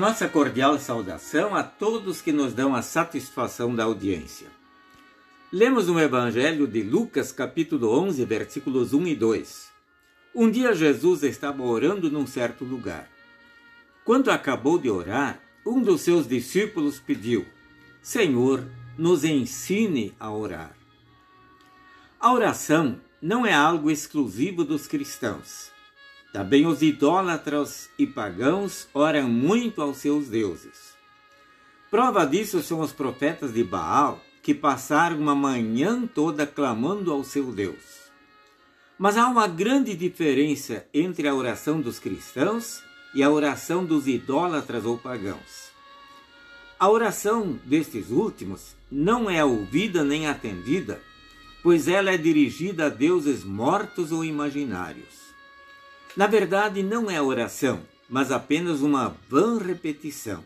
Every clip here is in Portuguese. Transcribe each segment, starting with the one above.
Nossa cordial saudação a todos que nos dão a satisfação da audiência. Lemos no Evangelho de Lucas, capítulo 11, versículos 1 e 2. Um dia Jesus estava orando num certo lugar. Quando acabou de orar, um dos seus discípulos pediu: Senhor, nos ensine a orar. A oração não é algo exclusivo dos cristãos. Também os idólatras e pagãos oram muito aos seus deuses. Prova disso são os profetas de Baal, que passaram uma manhã toda clamando ao seu Deus. Mas há uma grande diferença entre a oração dos cristãos e a oração dos idólatras ou pagãos. A oração destes últimos não é ouvida nem atendida, pois ela é dirigida a deuses mortos ou imaginários. Na verdade, não é oração, mas apenas uma vã repetição.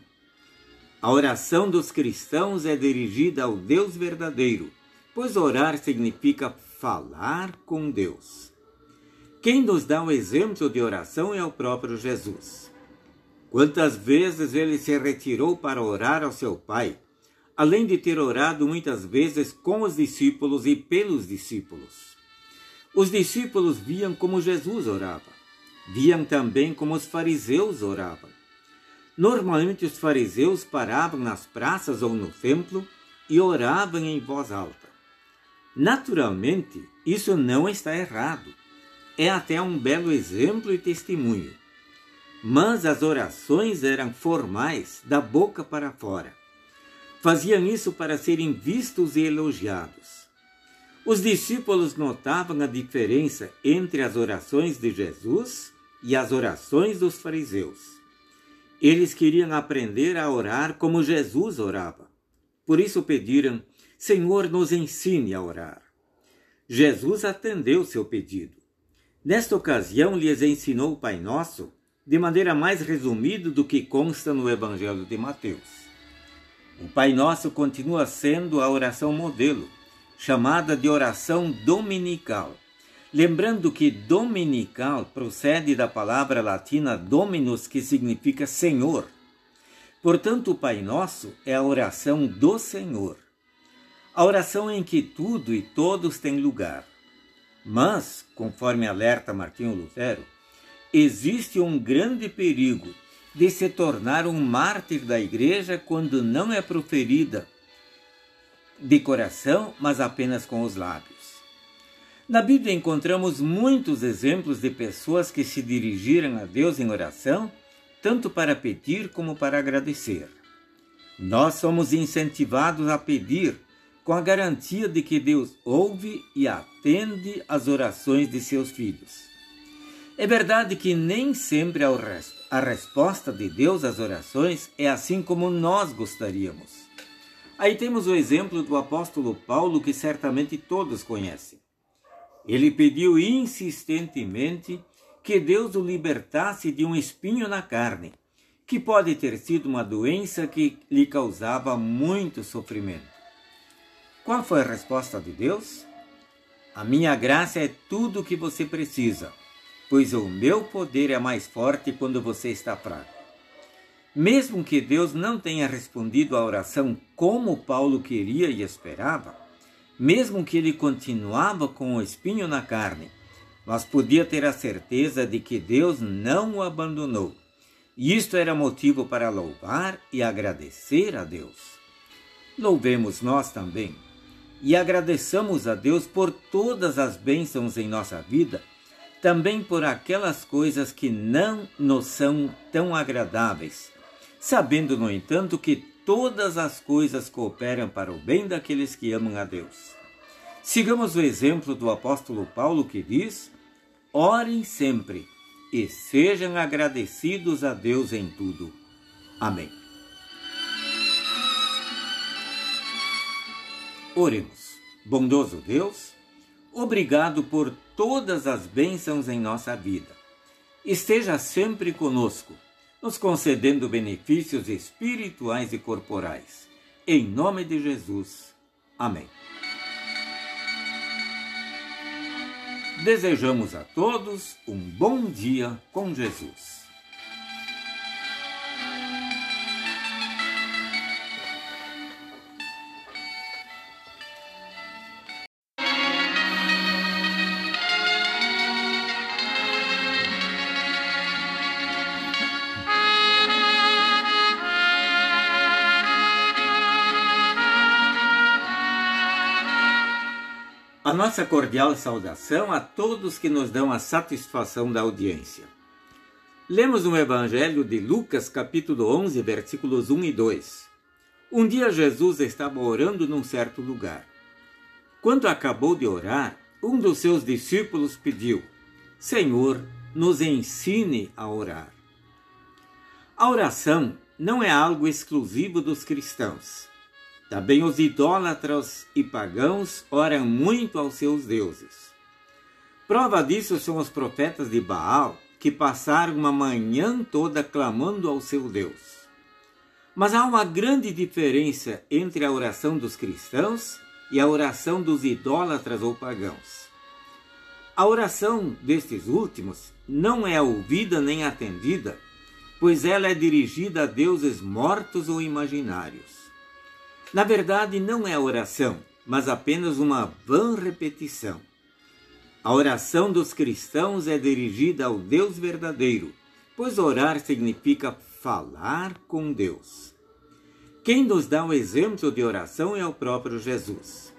A oração dos cristãos é dirigida ao Deus verdadeiro, pois orar significa falar com Deus. Quem nos dá o exemplo de oração é o próprio Jesus. Quantas vezes ele se retirou para orar ao seu Pai, além de ter orado muitas vezes com os discípulos e pelos discípulos. Os discípulos viam como Jesus orava viam também como os fariseus oravam. Normalmente os fariseus paravam nas praças ou no templo e oravam em voz alta. Naturalmente, isso não está errado. É até um belo exemplo e testemunho. Mas as orações eram formais, da boca para fora. Faziam isso para serem vistos e elogiados. Os discípulos notavam a diferença entre as orações de Jesus e as orações dos fariseus. Eles queriam aprender a orar como Jesus orava. Por isso pediram: Senhor, nos ensine a orar. Jesus atendeu seu pedido. Nesta ocasião, lhes ensinou o Pai Nosso de maneira mais resumida do que consta no Evangelho de Mateus. O Pai Nosso continua sendo a oração modelo, chamada de oração dominical Lembrando que dominical procede da palavra latina dominus, que significa Senhor. Portanto, o Pai Nosso é a oração do Senhor. A oração em que tudo e todos têm lugar. Mas, conforme alerta Martinho Lutero, existe um grande perigo de se tornar um mártir da igreja quando não é proferida de coração, mas apenas com os lábios. Na Bíblia encontramos muitos exemplos de pessoas que se dirigiram a Deus em oração, tanto para pedir como para agradecer. Nós somos incentivados a pedir com a garantia de que Deus ouve e atende às orações de seus filhos. É verdade que nem sempre a resposta de Deus às orações é assim como nós gostaríamos. Aí temos o exemplo do apóstolo Paulo, que certamente todos conhecem. Ele pediu insistentemente que Deus o libertasse de um espinho na carne, que pode ter sido uma doença que lhe causava muito sofrimento. Qual foi a resposta de Deus? A minha graça é tudo o que você precisa, pois o meu poder é mais forte quando você está fraco. Mesmo que Deus não tenha respondido à oração como Paulo queria e esperava, mesmo que ele continuava com o espinho na carne, mas podia ter a certeza de que Deus não o abandonou. E isto era motivo para louvar e agradecer a Deus. Louvemos nós também e agradeçamos a Deus por todas as bênçãos em nossa vida, também por aquelas coisas que não nos são tão agradáveis, sabendo, no entanto, que todas as coisas cooperam para o bem daqueles que amam a Deus. Sigamos o exemplo do apóstolo Paulo que diz: orem sempre e sejam agradecidos a Deus em tudo. Amém. Oremos. Bondoso Deus, obrigado por todas as bênçãos em nossa vida. Esteja sempre conosco nos concedendo benefícios espirituais e corporais. Em nome de Jesus. Amém. Desejamos a todos um bom dia com Jesus. Nossa cordial saudação a todos que nos dão a satisfação da audiência. Lemos no Evangelho de Lucas, capítulo 11, versículos 1 e 2. Um dia Jesus estava orando num certo lugar. Quando acabou de orar, um dos seus discípulos pediu: Senhor, nos ensine a orar. A oração não é algo exclusivo dos cristãos. Também os idólatras e pagãos oram muito aos seus deuses. Prova disso são os profetas de Baal, que passaram uma manhã toda clamando ao seu Deus. Mas há uma grande diferença entre a oração dos cristãos e a oração dos idólatras ou pagãos. A oração destes últimos não é ouvida nem atendida, pois ela é dirigida a deuses mortos ou imaginários. Na verdade, não é oração, mas apenas uma vã repetição. A oração dos cristãos é dirigida ao Deus verdadeiro, pois orar significa falar com Deus. Quem nos dá o um exemplo de oração é o próprio Jesus.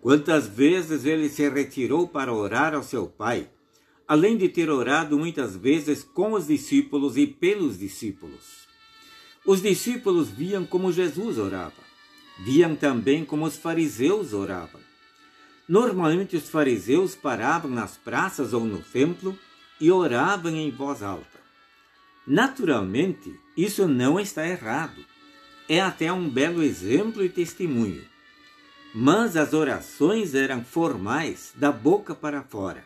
Quantas vezes ele se retirou para orar ao seu Pai, além de ter orado muitas vezes com os discípulos e pelos discípulos. Os discípulos viam como Jesus orava viam também como os fariseus oravam. Normalmente os fariseus paravam nas praças ou no templo e oravam em voz alta. Naturalmente, isso não está errado. É até um belo exemplo e testemunho. Mas as orações eram formais, da boca para fora.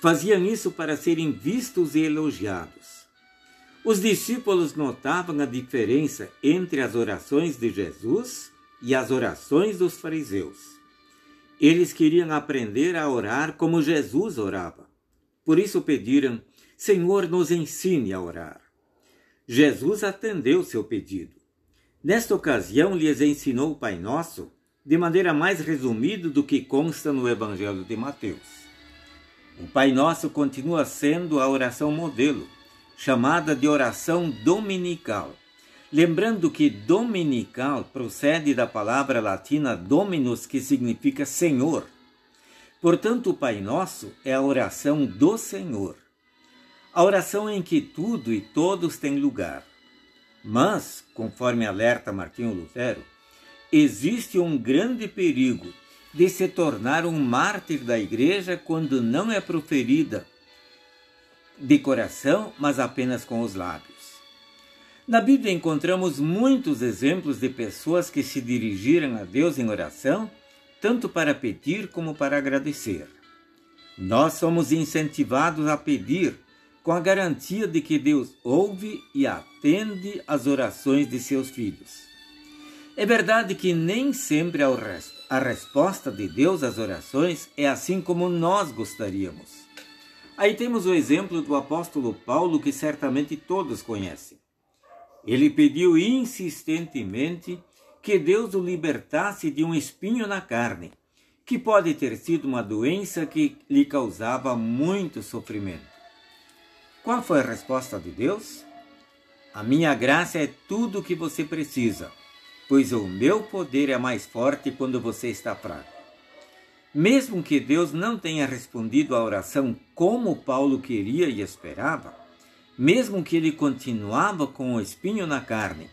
Faziam isso para serem vistos e elogiados. Os discípulos notavam a diferença entre as orações de Jesus e as orações dos fariseus. Eles queriam aprender a orar como Jesus orava. Por isso pediram: Senhor, nos ensine a orar. Jesus atendeu seu pedido. Nesta ocasião, lhes ensinou o Pai Nosso de maneira mais resumida do que consta no Evangelho de Mateus. O Pai Nosso continua sendo a oração modelo, chamada de oração dominical. Lembrando que dominical procede da palavra latina dominus, que significa Senhor. Portanto, o Pai Nosso é a oração do Senhor. A oração em que tudo e todos têm lugar. Mas, conforme alerta Martinho Lutero, existe um grande perigo de se tornar um mártir da igreja quando não é proferida de coração, mas apenas com os lábios. Na Bíblia encontramos muitos exemplos de pessoas que se dirigiram a Deus em oração, tanto para pedir como para agradecer. Nós somos incentivados a pedir com a garantia de que Deus ouve e atende às orações de seus filhos. É verdade que nem sempre a resposta de Deus às orações é assim como nós gostaríamos. Aí temos o exemplo do apóstolo Paulo, que certamente todos conhecem. Ele pediu insistentemente que Deus o libertasse de um espinho na carne, que pode ter sido uma doença que lhe causava muito sofrimento. Qual foi a resposta de Deus? A minha graça é tudo o que você precisa, pois o meu poder é mais forte quando você está fraco. Mesmo que Deus não tenha respondido à oração como Paulo queria e esperava, mesmo que ele continuava com o espinho na carne,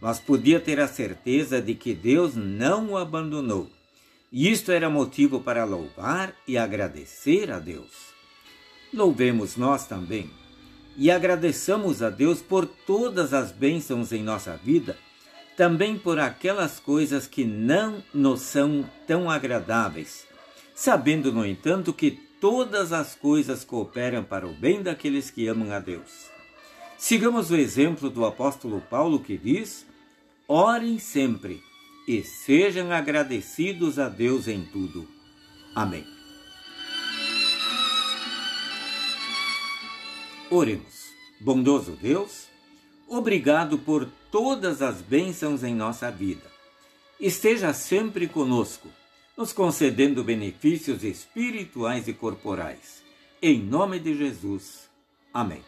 mas podia ter a certeza de que Deus não o abandonou. E isto era motivo para louvar e agradecer a Deus. Louvemos nós também e agradeçamos a Deus por todas as bênçãos em nossa vida, também por aquelas coisas que não nos são tão agradáveis, sabendo, no entanto, que todas as coisas cooperam para o bem daqueles que amam a Deus. Sigamos o exemplo do apóstolo Paulo que diz: orem sempre e sejam agradecidos a Deus em tudo. Amém. Oremos. Bondoso Deus, obrigado por todas as bênçãos em nossa vida. Esteja sempre conosco nos concedendo benefícios espirituais e corporais. Em nome de Jesus. Amém.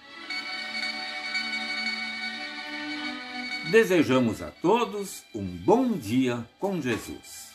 Desejamos a todos um bom dia com Jesus.